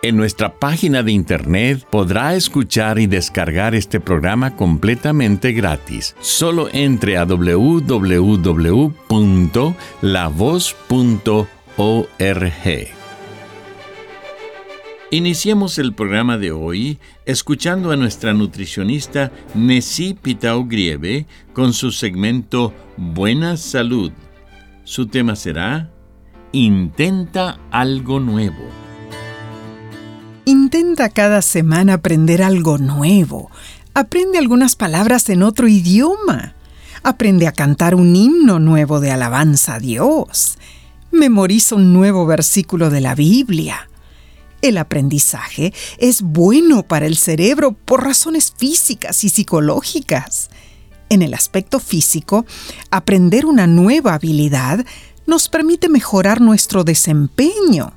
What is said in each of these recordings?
En nuestra página de internet podrá escuchar y descargar este programa completamente gratis. Solo entre a www.lavoz.org. Iniciemos el programa de hoy escuchando a nuestra nutricionista Nessie Pitao Grieve con su segmento Buena Salud. Su tema será Intenta algo nuevo. Intenta cada semana aprender algo nuevo. Aprende algunas palabras en otro idioma. Aprende a cantar un himno nuevo de alabanza a Dios. Memoriza un nuevo versículo de la Biblia. El aprendizaje es bueno para el cerebro por razones físicas y psicológicas. En el aspecto físico, aprender una nueva habilidad nos permite mejorar nuestro desempeño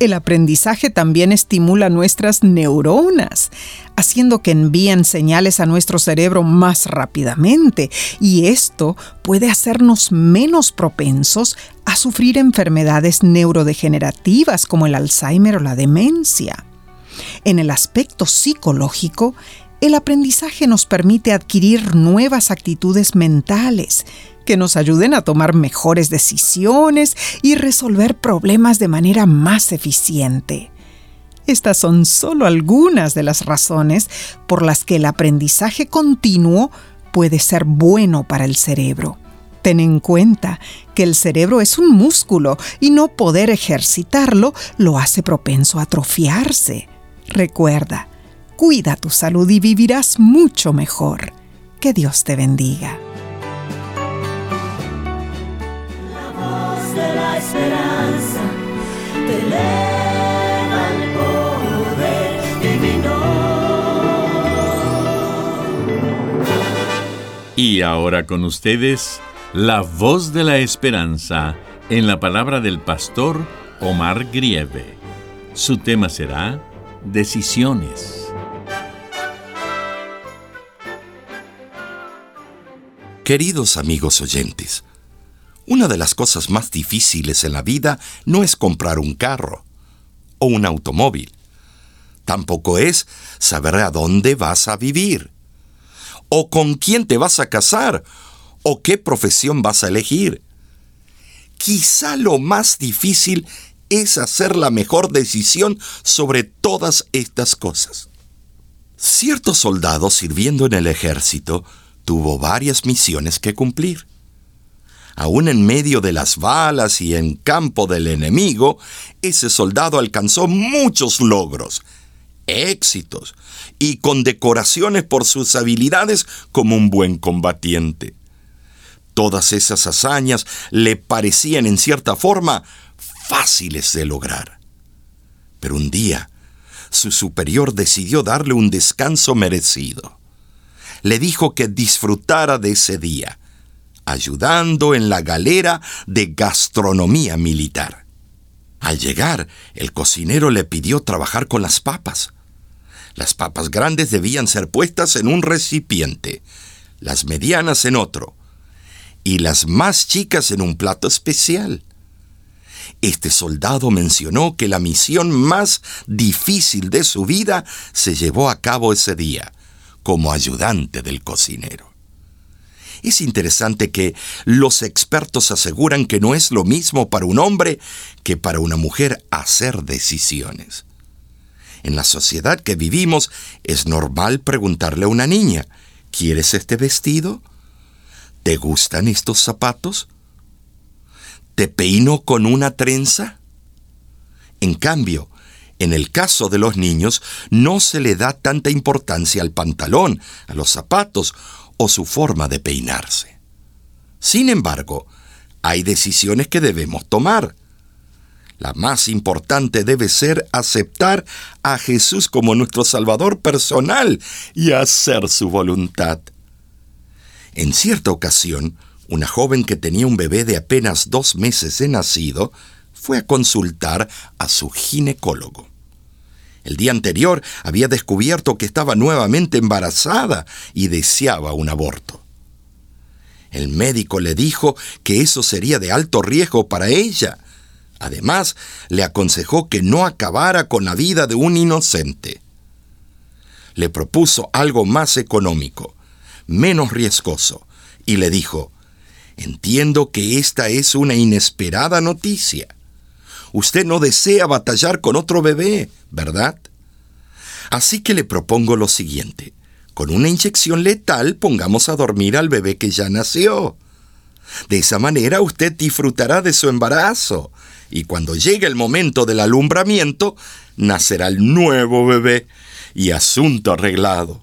el aprendizaje también estimula nuestras neuronas, haciendo que envíen señales a nuestro cerebro más rápidamente, y esto puede hacernos menos propensos a sufrir enfermedades neurodegenerativas como el Alzheimer o la demencia. En el aspecto psicológico, el aprendizaje nos permite adquirir nuevas actitudes mentales que nos ayuden a tomar mejores decisiones y resolver problemas de manera más eficiente. Estas son solo algunas de las razones por las que el aprendizaje continuo puede ser bueno para el cerebro. Ten en cuenta que el cerebro es un músculo y no poder ejercitarlo lo hace propenso a atrofiarse. Recuerda, Cuida tu salud y vivirás mucho mejor. Que Dios te bendiga. La voz de la esperanza te eleva el poder. Y ahora con ustedes, la voz de la esperanza en la palabra del pastor Omar Grieve. Su tema será Decisiones. Queridos amigos oyentes, una de las cosas más difíciles en la vida no es comprar un carro o un automóvil. Tampoco es saber a dónde vas a vivir, o con quién te vas a casar, o qué profesión vas a elegir. Quizá lo más difícil es hacer la mejor decisión sobre todas estas cosas. Cierto soldado sirviendo en el ejército tuvo varias misiones que cumplir. Aún en medio de las balas y en campo del enemigo, ese soldado alcanzó muchos logros, éxitos y condecoraciones por sus habilidades como un buen combatiente. Todas esas hazañas le parecían en cierta forma fáciles de lograr. Pero un día, su superior decidió darle un descanso merecido le dijo que disfrutara de ese día, ayudando en la galera de gastronomía militar. Al llegar, el cocinero le pidió trabajar con las papas. Las papas grandes debían ser puestas en un recipiente, las medianas en otro, y las más chicas en un plato especial. Este soldado mencionó que la misión más difícil de su vida se llevó a cabo ese día, como ayudante del cocinero. Es interesante que los expertos aseguran que no es lo mismo para un hombre que para una mujer hacer decisiones. En la sociedad que vivimos es normal preguntarle a una niña, ¿Quieres este vestido? ¿Te gustan estos zapatos? ¿Te peino con una trenza? En cambio, en el caso de los niños, no se le da tanta importancia al pantalón, a los zapatos o su forma de peinarse. Sin embargo, hay decisiones que debemos tomar. La más importante debe ser aceptar a Jesús como nuestro Salvador personal y hacer su voluntad. En cierta ocasión, una joven que tenía un bebé de apenas dos meses de nacido fue a consultar a su ginecólogo. El día anterior había descubierto que estaba nuevamente embarazada y deseaba un aborto. El médico le dijo que eso sería de alto riesgo para ella. Además, le aconsejó que no acabara con la vida de un inocente. Le propuso algo más económico, menos riesgoso, y le dijo, Entiendo que esta es una inesperada noticia. Usted no desea batallar con otro bebé, ¿verdad? Así que le propongo lo siguiente. Con una inyección letal pongamos a dormir al bebé que ya nació. De esa manera usted disfrutará de su embarazo y cuando llegue el momento del alumbramiento, nacerá el nuevo bebé y asunto arreglado.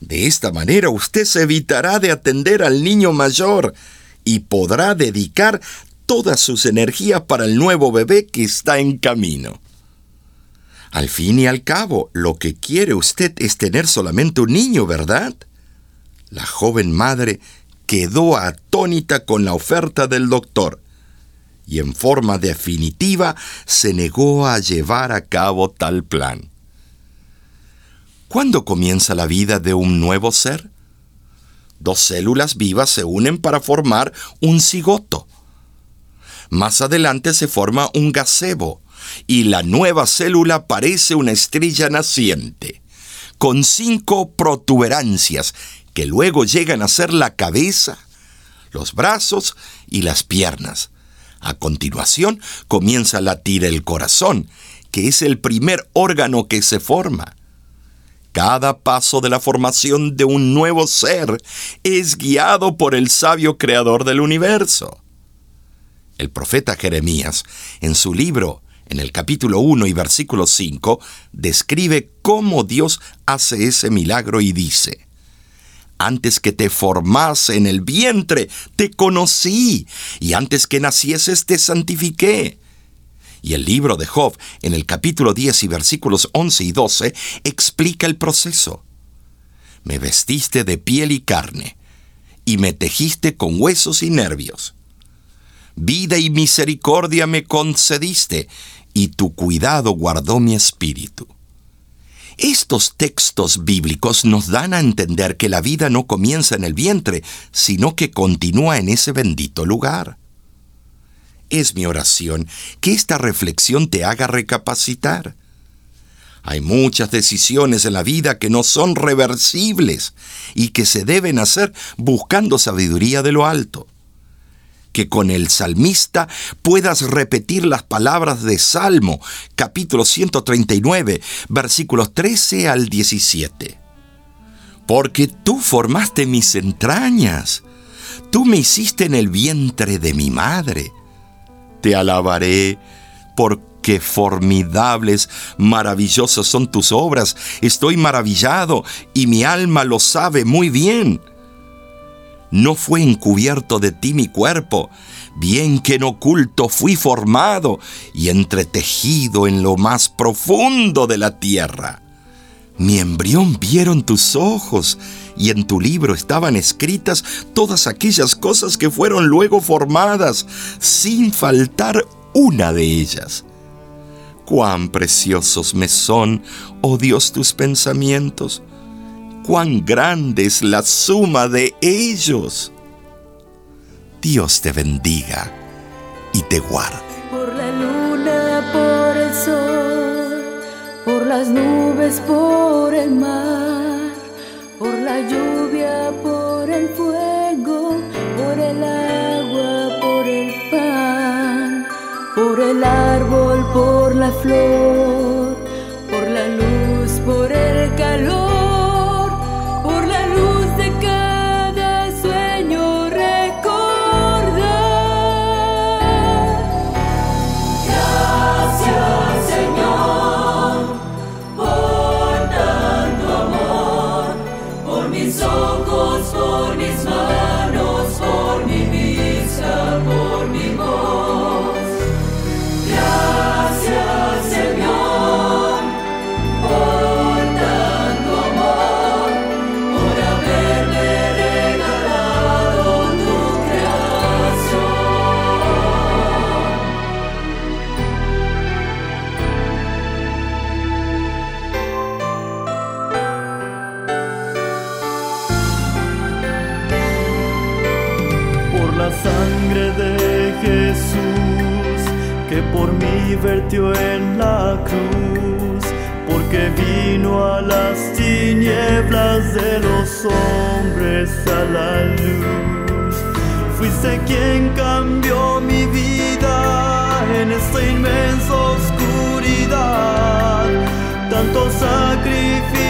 De esta manera usted se evitará de atender al niño mayor y podrá dedicar todas sus energías para el nuevo bebé que está en camino. Al fin y al cabo, lo que quiere usted es tener solamente un niño, ¿verdad? La joven madre quedó atónita con la oferta del doctor y en forma definitiva se negó a llevar a cabo tal plan. ¿Cuándo comienza la vida de un nuevo ser? Dos células vivas se unen para formar un cigoto. Más adelante se forma un gazebo y la nueva célula parece una estrella naciente, con cinco protuberancias que luego llegan a ser la cabeza, los brazos y las piernas. A continuación comienza a latir el corazón, que es el primer órgano que se forma. Cada paso de la formación de un nuevo ser es guiado por el sabio creador del universo. El profeta Jeremías, en su libro, en el capítulo 1 y versículo 5, describe cómo Dios hace ese milagro y dice, antes que te formase en el vientre, te conocí, y antes que nacieses te santifiqué. Y el libro de Job, en el capítulo 10 y versículos 11 y 12, explica el proceso. Me vestiste de piel y carne, y me tejiste con huesos y nervios vida y misericordia me concediste, y tu cuidado guardó mi espíritu. Estos textos bíblicos nos dan a entender que la vida no comienza en el vientre, sino que continúa en ese bendito lugar. Es mi oración que esta reflexión te haga recapacitar. Hay muchas decisiones en la vida que no son reversibles y que se deben hacer buscando sabiduría de lo alto que con el salmista puedas repetir las palabras de Salmo, capítulo 139, versículos 13 al 17. Porque tú formaste mis entrañas, tú me hiciste en el vientre de mi madre. Te alabaré porque formidables, maravillosas son tus obras. Estoy maravillado y mi alma lo sabe muy bien no fue encubierto de ti mi cuerpo, bien que en oculto fui formado y entretejido en lo más profundo de la tierra. Mi embrión vieron tus ojos, y en tu libro estaban escritas todas aquellas cosas que fueron luego formadas, sin faltar una de ellas. Cuán preciosos me son, oh Dios, tus pensamientos cuán grande es la suma de ellos. Dios te bendiga y te guarde. Por la luna, por el sol, por las nubes, por el mar, por la lluvia, por el fuego, por el agua, por el pan, por el árbol, por la flor, vertió en la cruz, porque vino a las tinieblas de los hombres a la luz. Fuiste quien cambió mi vida en esta inmensa oscuridad, tanto sacrificio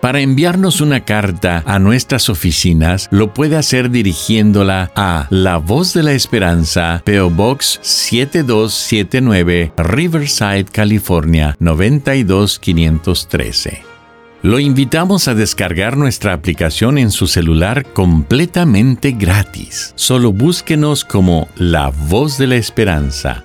Para enviarnos una carta a nuestras oficinas, lo puede hacer dirigiéndola a La Voz de la Esperanza, PO Box 7279, Riverside, California 92513. Lo invitamos a descargar nuestra aplicación en su celular completamente gratis. Solo búsquenos como La Voz de la Esperanza